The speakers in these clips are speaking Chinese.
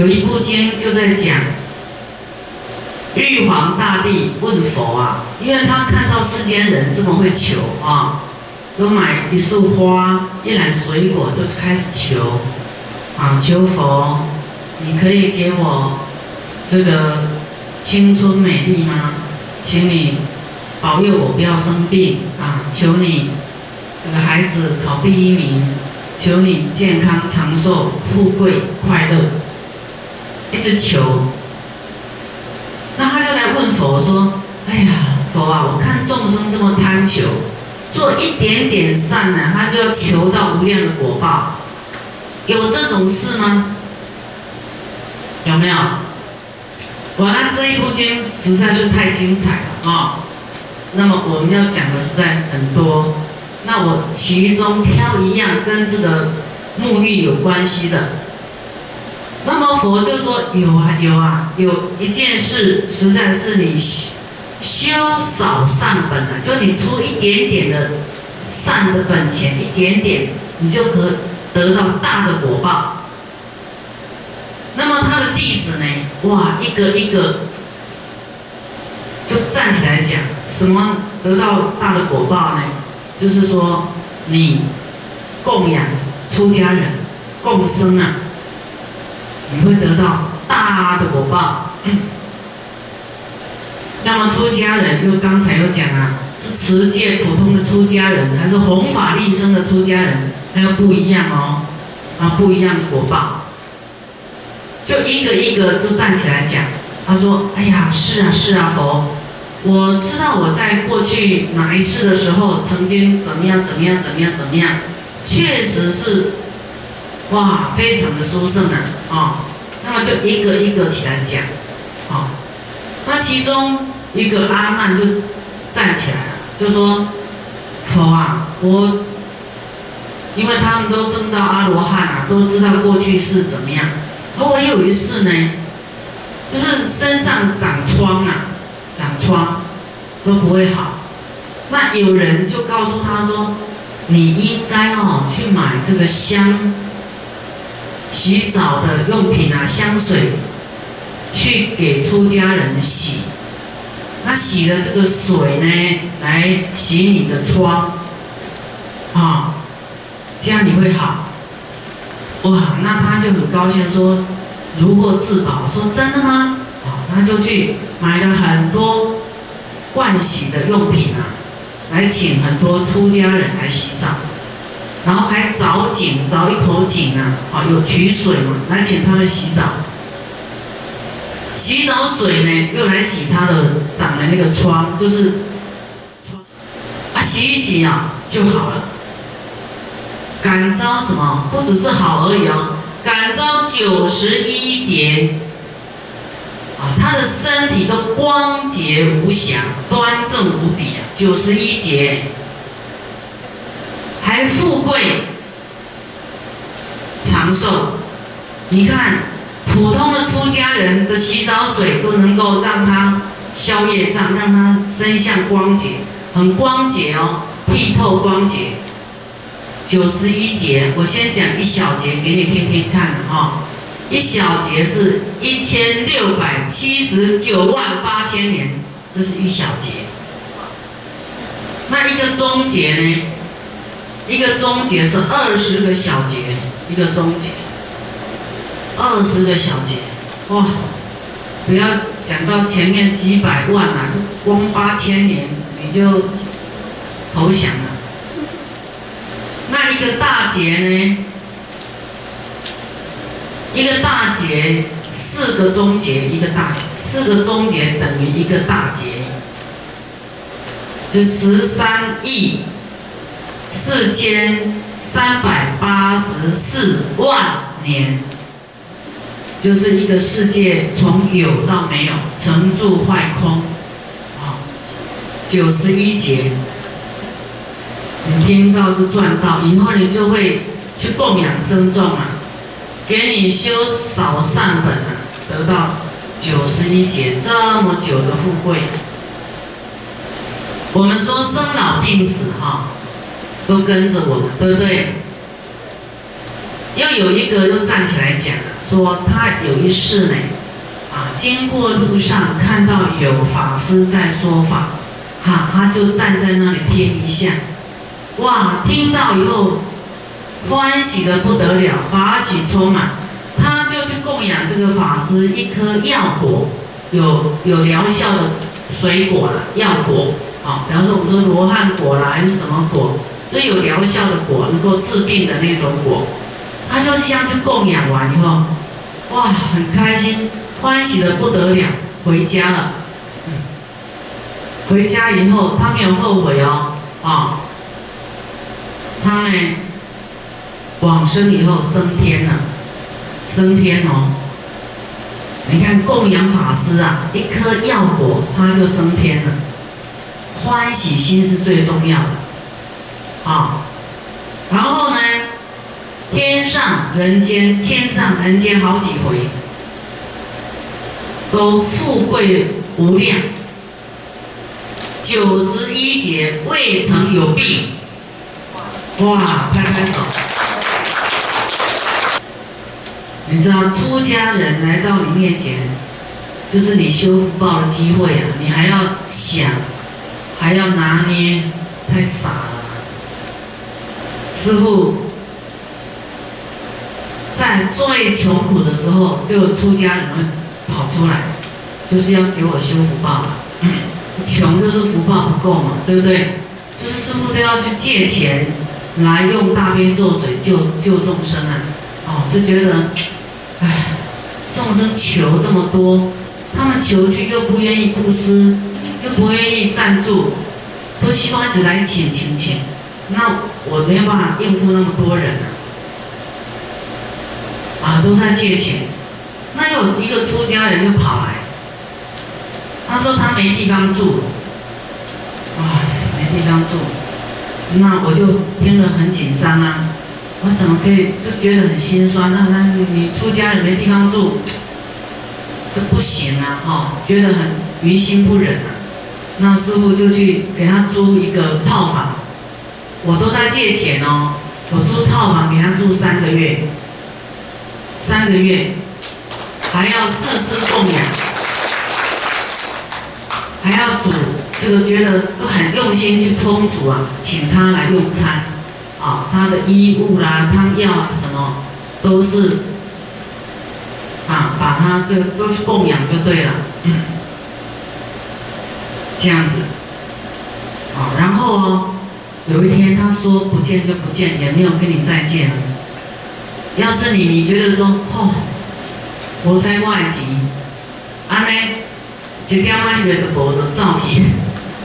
有一部经就在讲，玉皇大帝问佛啊，因为他看到世间人这么会求啊，都买一束花、一篮水果，就开始求啊，求佛，你可以给我这个青春美丽吗？请你保佑我不要生病啊！求你这个孩子考第一名，求你健康长寿、富贵快乐，一直求。那他就来问佛说：“哎呀，佛啊，我看众生这么贪求，做一点点善呢，他就要求到无量的果报，有这种事吗？有没有？哇，那这一部经实在是太精彩了啊！那么我们要讲的实在很多，那我其中挑一样跟这个沐浴有关系的。”那么佛就说有啊有啊，有一件事实在是你修少善本啊，就你出一点点的善的本钱，一点点，你就可得到大的果报。那么他的弟子呢，哇，一个一个就站起来讲，什么得到大的果报呢？就是说你供养出家人，共生啊。你会得到大的果报。那么出家人，又刚才又讲啊，是持戒普通的出家人，还是弘法利生的出家人，那又不一样哦，啊，不一样的果报。就一个一个就站起来讲，他说：“哎呀，是啊，是啊，佛，我知道我在过去哪一世的时候，曾经怎么样，怎么样，怎么样，怎么样，确实是。”哇，非常的殊胜啊！啊，那么就一个一个起来讲，啊，那其中一个阿难就站起来了，就说：“佛啊，我，因为他们都证到阿罗汉啊，都知道过去是怎么样。而我有一次呢，就是身上长疮啊，长疮都不会好。那有人就告诉他说，你应该哦去买这个香。”洗澡的用品啊，香水，去给出家人洗。那洗的这个水呢，来洗你的疮，啊，这样你会好。哇，那他就很高兴说，如获至宝。说真的吗？啊，他就去买了很多盥洗的用品啊，来请很多出家人来洗澡。然后还凿井，凿一口井啊，啊，有取水嘛，来请他们洗澡。洗澡水呢，又来洗他的长的那个疮，就是疮，啊，洗一洗啊就好了。感召什么？不只是好而已哦，感召九十一劫，啊，他的身体都光洁无瑕，端正无比啊，九十一劫。富贵长寿，你看普通的出家人的洗澡水都能够让他消业障，让他身相光洁，很光洁哦，剔透光洁。九十一节，我先讲一小节给你听听看哈。一小节是一千六百七十九万八千年，这是一小节。那一个中节呢？一个中节是二十个小节，一个中节，二十个小节，哇！不要讲到前面几百万呐，光八千年你就投降了。那一个大节呢？一个大节四个中节，一个大四个中节等于一个大节，就十三亿。四千三百八十四万年，就是一个世界从有到没有，成住坏空，啊，九十一劫，你听到就赚到，以后你就会去供养僧众啊，给你修少善本啊，得到九十一劫这么久的富贵。我们说生老病死哈。都跟着我们，对不对？要有一个又站起来讲，说他有一世呢，啊，经过路上看到有法师在说法，哈，他就站在那里听一下，哇，听到以后欢喜的不得了，法喜充满，他就去供养这个法师一颗药果，有有疗效的水果了，药果，啊，比方说我们说罗汉果啦，还是什么果，所以有疗效的果，能够治病的那种果。他就这样去供养完以后，哇，很开心，欢喜的不得了，回家了。回家以后，他没有后悔哦，啊，他呢，往生以后升天了，升天哦。你看供养法师啊，一颗药果他就升天了，欢喜心是最重要的，啊，然后呢？天上人间，天上人间好几回，都富贵无量，九十一劫未曾有病。哇，拍拍手！你知道出家人来到你面前，就是你修福报的机会啊！你还要想，还要拿捏，太傻，师傅。在最穷苦的时候，就出家人们跑出来，就是要给我修福报。穷就是福报不够嘛，对不对？就是师傅都要去借钱来用大悲咒水救救众生啊！哦，就觉得，唉，众生求这么多，他们求去又不愿意布施，又不愿意赞助，都希望一直来请请请，那我没有办法应付那么多人啊。啊，都在借钱。那有一个出家人就跑来，他说他没地方住，唉，没地方住。那我就听了很紧张啊，我怎么可以就觉得很心酸？那那你出家人没地方住，这不行啊，哈，觉得很于心不忍啊。那师傅就去给他租一个套房，我都在借钱哦，我租套房给他住三个月。三个月，还要四次供养，还要煮这个，觉得都很用心去烹煮啊，请他来用餐，啊，他的衣物啦、汤药啊什么，都是，啊，把他这都是供养就对了，这样子，啊，然后哦，有一天他说不见就不见，也没有跟你再见了。要是你，你觉得说，哦，我在外籍，安呢，一点仔月都无的照片，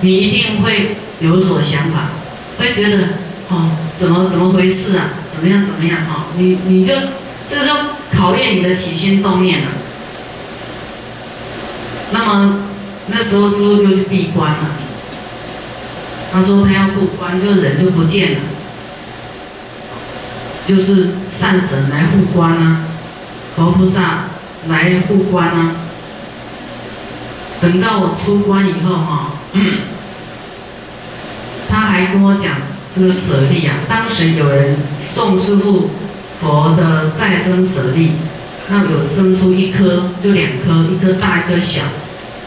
你一定会有所想法，会觉得，哦，怎么怎么回事啊？怎么样怎么样？哈，你你就这就考验你的起心动念了。那么那时候师傅就去闭关了，他说他要闭关，就人就不见了。就是善神来护关啊，佛菩萨来护关啊。等到我出关以后哈，他还跟我讲这个舍利啊，当时有人送师傅佛的再生舍利，那有生出一颗就两颗，一颗大一颗小，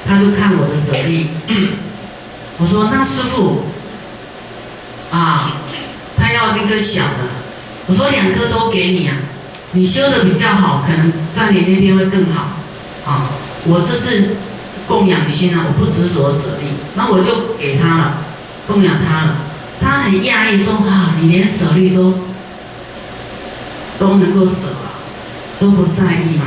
他就看我的舍利，我说那师傅啊，他要那个小的。我说两颗都给你啊，你修的比较好，可能在你那边会更好，啊，我这是供养心啊，我不执着舍利，那我就给他了，供养他了，他很讶异说啊，你连舍利都都能够舍啊，都不在意吗？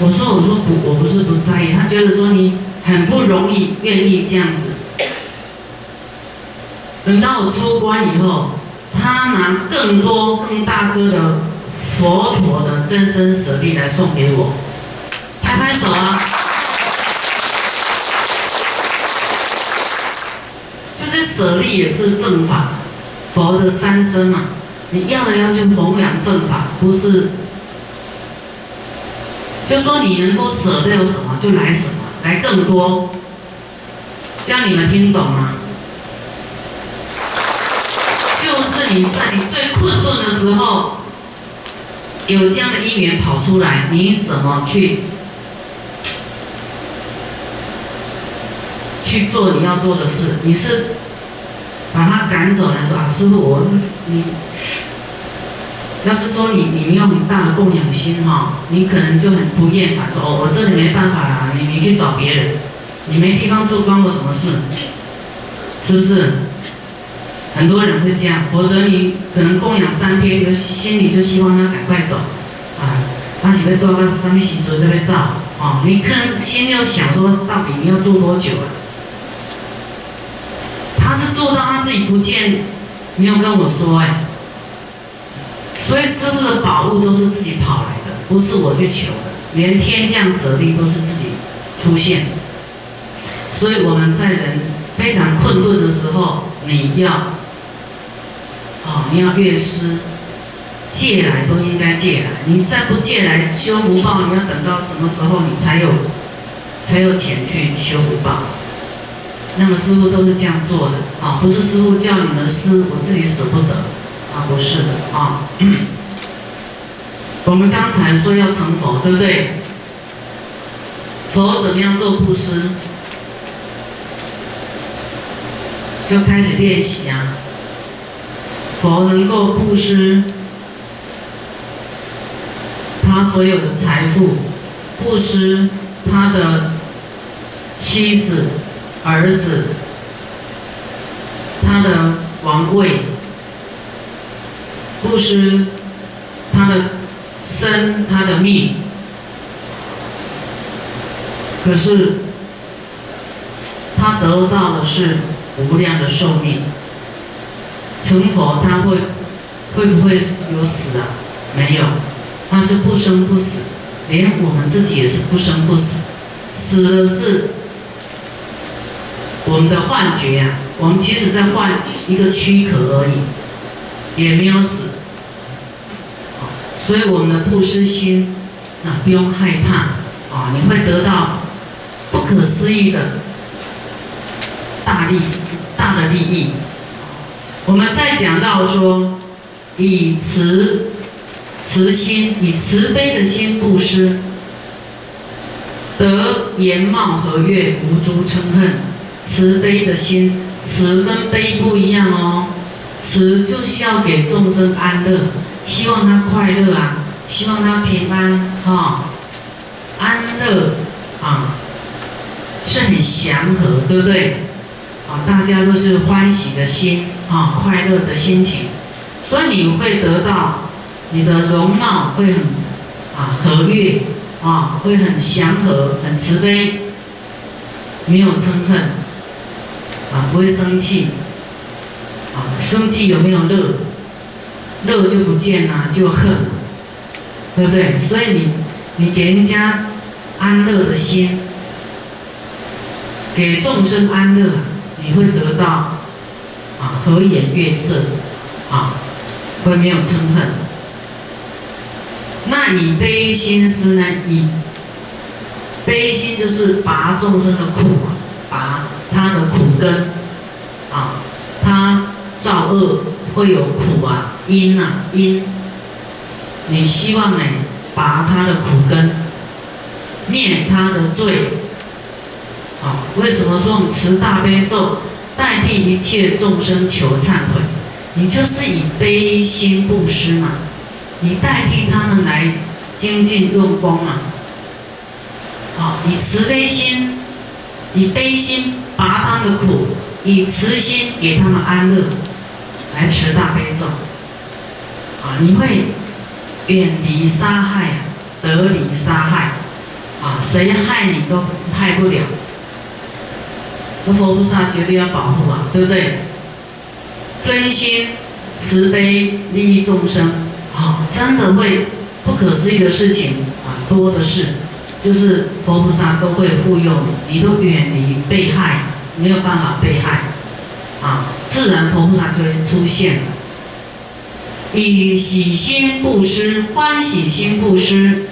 我说我说不，我不是不在意，他觉得说你很不容易，愿意这样子，等到我出关以后。他拿更多更大颗的佛陀的真身舍利来送给我，拍拍手啊！就是舍利也是正法，佛的三身嘛，你要的要去弘扬正法，不是，就说你能够舍掉什么就来什么，来更多，这样你们听懂吗？就你在你最困顿的时候，有这样的因缘跑出来，你怎么去去做你要做的事？你是把他赶走来说啊，师傅我你，要是说你你没有很大的供养心哈，你可能就很不厌烦说哦，我这里没办法啦，你你去找别人，你没地方住关我什么事？是不是？很多人会这样，否则你可能供养三天，就心里就希望他赶快走，啊，他喜欢多个上面洗桌这边照，啊，你可能心里要想说，到底你要住多久啊？他是做到他自己不见，没有跟我说哎，所以师傅的宝物都是自己跑来的，不是我去求的，连天降舍利都是自己出现，所以我们在人非常困顿的时候，你要。哦，你要乐师借来都应该借来，你再不借来修福报，你要等到什么时候你才有才有钱去修福报？那么师傅都是这样做的啊，不是师傅叫你们施，我自己舍不得啊，不是的啊。我们刚才说要成佛，对不对？佛怎么样做布施？就开始练习啊。佛能够布施他所有的财富，布施他的妻子、儿子，他的王位，布施他的生、他的命。可是他得到的是无量的寿命。成佛他会会不会有死啊？没有，他是不生不死，连我们自己也是不生不死，死的是我们的幻觉呀。我们其实在换一个躯壳而已，也没有死。所以我们的布施心啊，不用害怕啊，你会得到不可思议的大利大的利益。我们在讲到说，以慈慈心，以慈悲的心布施，得颜貌和悦，无诸嗔恨。慈悲的心，慈跟悲不一样哦。慈就是要给众生安乐，希望他快乐啊，希望他平安哈，安乐啊，是很祥和，对不对？啊，大家都是欢喜的心。啊，快乐的心情，所以你会得到你的容貌会很啊和悦啊，会很祥和、很慈悲，没有嗔恨啊，不会生气啊，生气有没有乐？乐就不见了，就恨，对不对？所以你你给人家安乐的心，给众生安乐，你会得到。啊和颜悦色，啊，会没有嗔恨。那以悲心思呢？以悲心就是拔众生的苦啊，拔他的苦根，啊，他造恶会有苦啊，因啊因。你希望呢，拔他的苦根，灭他的罪，啊，为什么说我们持大悲咒？代替一切众生求忏悔，你就是以悲心布施嘛，你代替他们来精进用功嘛，好，以慈悲心，以悲心拔他们的苦，以慈心给他们安乐，来持大悲咒，啊，你会远离杀害啊，得离杀害，啊，谁害你都害不了。那佛菩萨绝对要保护啊，对不对？真心慈悲利益众生，好，真的会不可思议的事情啊，多的是，就是佛菩萨都会护佑你，你都远离被害，没有办法被害，啊，自然佛菩萨就会出现。以喜心布施，欢喜心布施，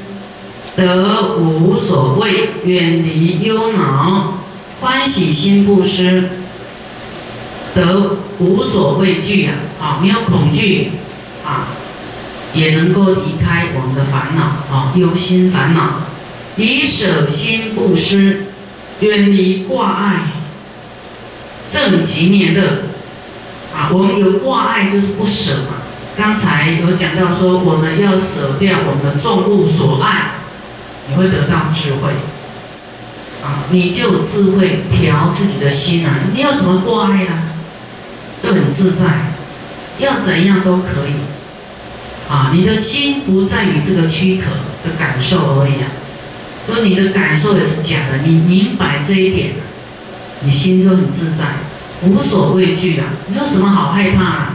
得无所谓，远离忧恼。欢喜心布施，得无所畏惧啊！啊，没有恐惧啊！也能够离开我们的烦恼啊，忧心烦恼，以舍心布施，远离挂碍，正极灭乐啊。我们有挂碍就是不舍嘛。刚才有讲到说，我们要舍掉我们的众物所爱，你会得到智慧，啊你就有智慧调自己的心啊。你有什么挂碍呢？都很自在，要怎样都可以。啊，你的心不在于这个躯壳的感受而已啊，说你的感受也是假的，你明白这一点，你心就很自在，无所畏惧啊，你有什么好害怕啊？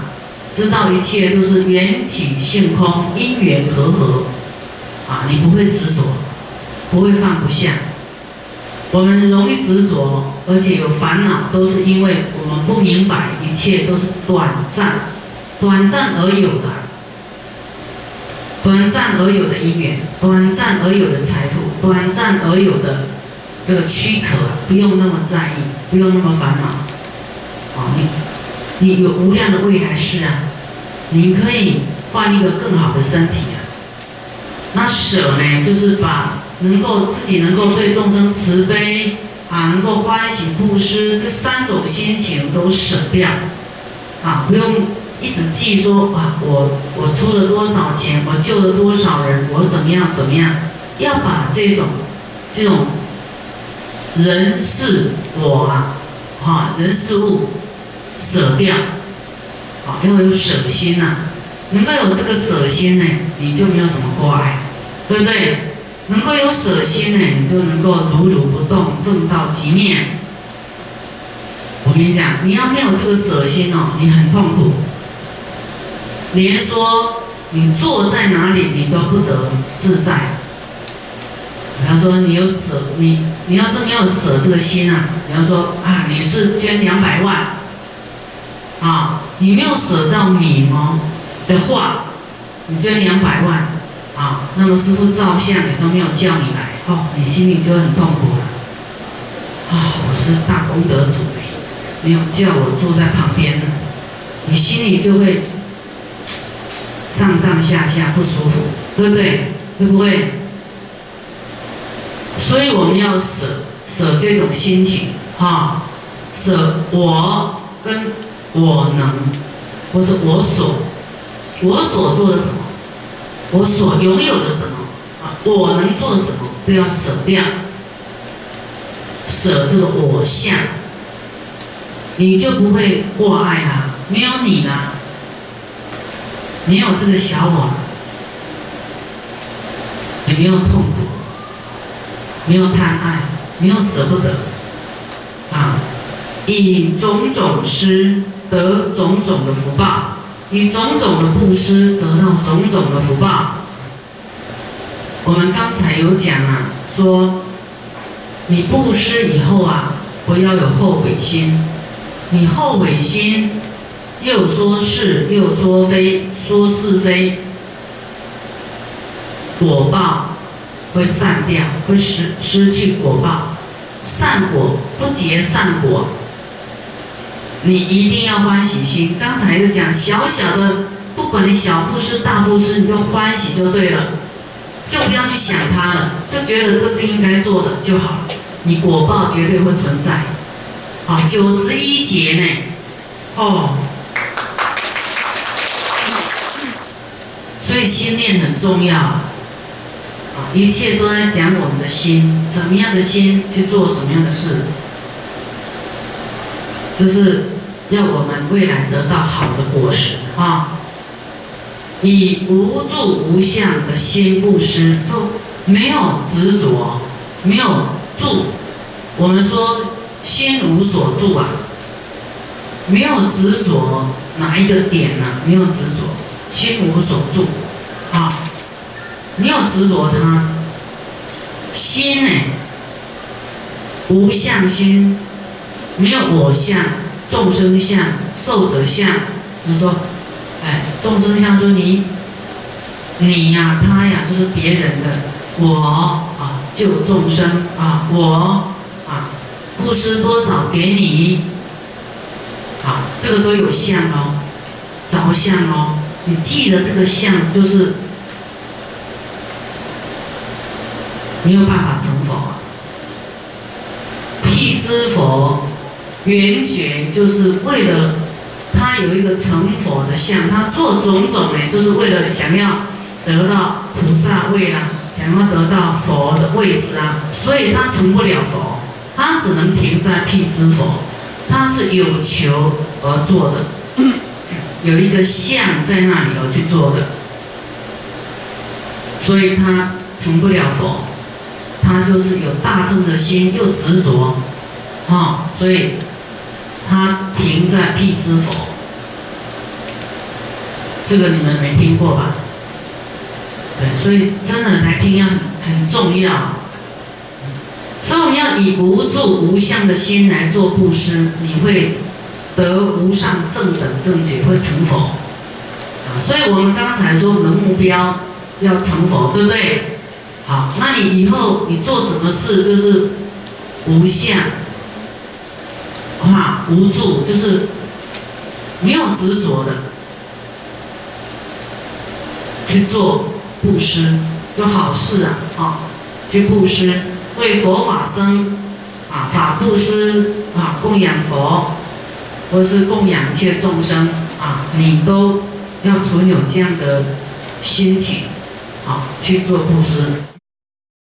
知道一切都是缘起性空，因缘和合，啊，你不会执着，不会放不下。我们容易执着，而且有烦恼，都是因为我们不明白一切都是短暂，短暂而有的。短暂而有的因缘，短暂而有的财富，短暂而有的这个躯壳，不用那么在意，不用那么烦恼。啊，你你有无量的未来世啊，你可以换一个更好的身体啊。那舍呢，就是把能够自己能够对众生慈悲啊，能够欢喜布施这三种心情都舍掉啊，不用。一直记说啊，我我出了多少钱，我救了多少人，我怎么样怎么样？要把这种这种人事我啊，哈人事物舍掉，啊要有舍心呐。能够有这个舍心呢，你就没有什么挂碍，对不对？能够有舍心呢，你就能够如如不动，正道极灭。我跟你讲，你要没有这个舍心哦，你很痛苦。连说你坐在哪里，你都不得自在。比方说，你有舍，你你要是没有舍这个心啊，比方说啊，你是捐两百万，啊，你没有舍到米哦的话，你捐两百万，啊，那么师傅照相也都没有叫你来，哦，你心里就很痛苦了。啊，我是大功德主没有叫我坐在旁边，你心里就会。上上下下不舒服，对不对？会不会？所以我们要舍舍这种心情，哈，舍我跟我能，或是我所我所做的什么，我所拥有的什么？啊，我能做什么？都要舍掉，舍这个我相，你就不会过爱了，没有你了。没有这个小我，也没有痛苦，没有贪爱，没有舍不得，啊，以种种施得种种的福报，你种种的布施得到种种的福报。我们刚才有讲啊，说你布施以后啊，不要有后悔心，你后悔心。又说是又说非，说是非，果报会散掉，会失失去果报，善果不结善果。你一定要欢喜心。刚才又讲小小的，不管你小布施大布施，你就欢喜就对了，就不要去想它了，就觉得这是应该做的就好了。你果报绝对会存在。好，九十一节呢？哦。所以心念很重要啊！一切都在讲我们的心，怎么样的心去做什么样的事，这是要我们未来得到好的果实啊！以无住无相的心布施，就没有执着，没有住。我们说心无所住啊，没有执着哪一个点呢？没有执着。心无所住，啊，你有执着它。心呢，无相心，没有我相、众生相、寿者相。就是说，哎，众生相说你，你呀，他呀，就是别人的。我啊，救众生啊，我啊，布施多少给你，啊，这个都有相哦，着相哦。你记得这个相，就是没有办法成佛啊。辟支佛圆觉，就是为了他有一个成佛的相，他做种种呢，就是为了想要得到菩萨位啦，想要得到佛的位置啊，所以他成不了佛，他只能停在辟支佛，他是有求而做的。有一个相在那里而去做的，所以他成不了佛，他就是有大乘的心又执着，啊，所以他停在辟支佛，这个你们没听过吧？对，所以真的来听要很重要，所以我们要以无住无相的心来做布施，你会。得无上正等正觉会成佛，啊，所以我们刚才说我们的目标要成佛，对不对？好，那你以后你做什么事就是无相，啊，无助就是没有执着的去做布施，做好事啊，啊，去布施为佛法生，啊，法布施啊，供养佛。或是供养一切众生啊，你都要存有这样的心情，啊，去做布施。